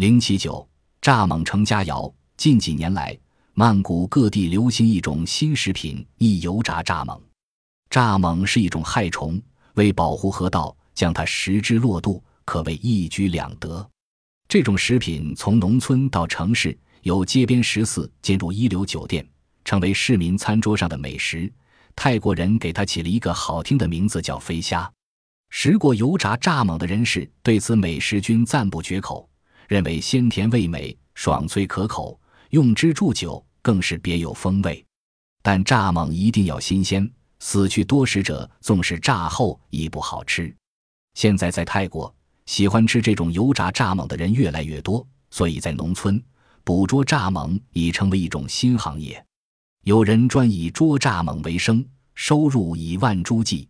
零七九，蚱蜢成佳肴。近几年来，曼谷各地流行一种新食品——一油炸蚱蜢。蚱蜢是一种害虫，为保护河道，将它食之落肚，可谓一举两得。这种食品从农村到城市，由街边食肆进入一流酒店，成为市民餐桌上的美食。泰国人给它起了一个好听的名字，叫飞虾。食过油炸蚱蜢的人士对此美食均赞不绝口。认为鲜甜味美，爽脆可口，用之助酒更是别有风味。但蚱蜢一定要新鲜，死去多时者，纵使炸后亦不好吃。现在在泰国，喜欢吃这种油炸蚱蜢的人越来越多，所以在农村捕捉蚱蜢已成为一种新行业。有人专以捉蚱蜢为生，收入以万铢计。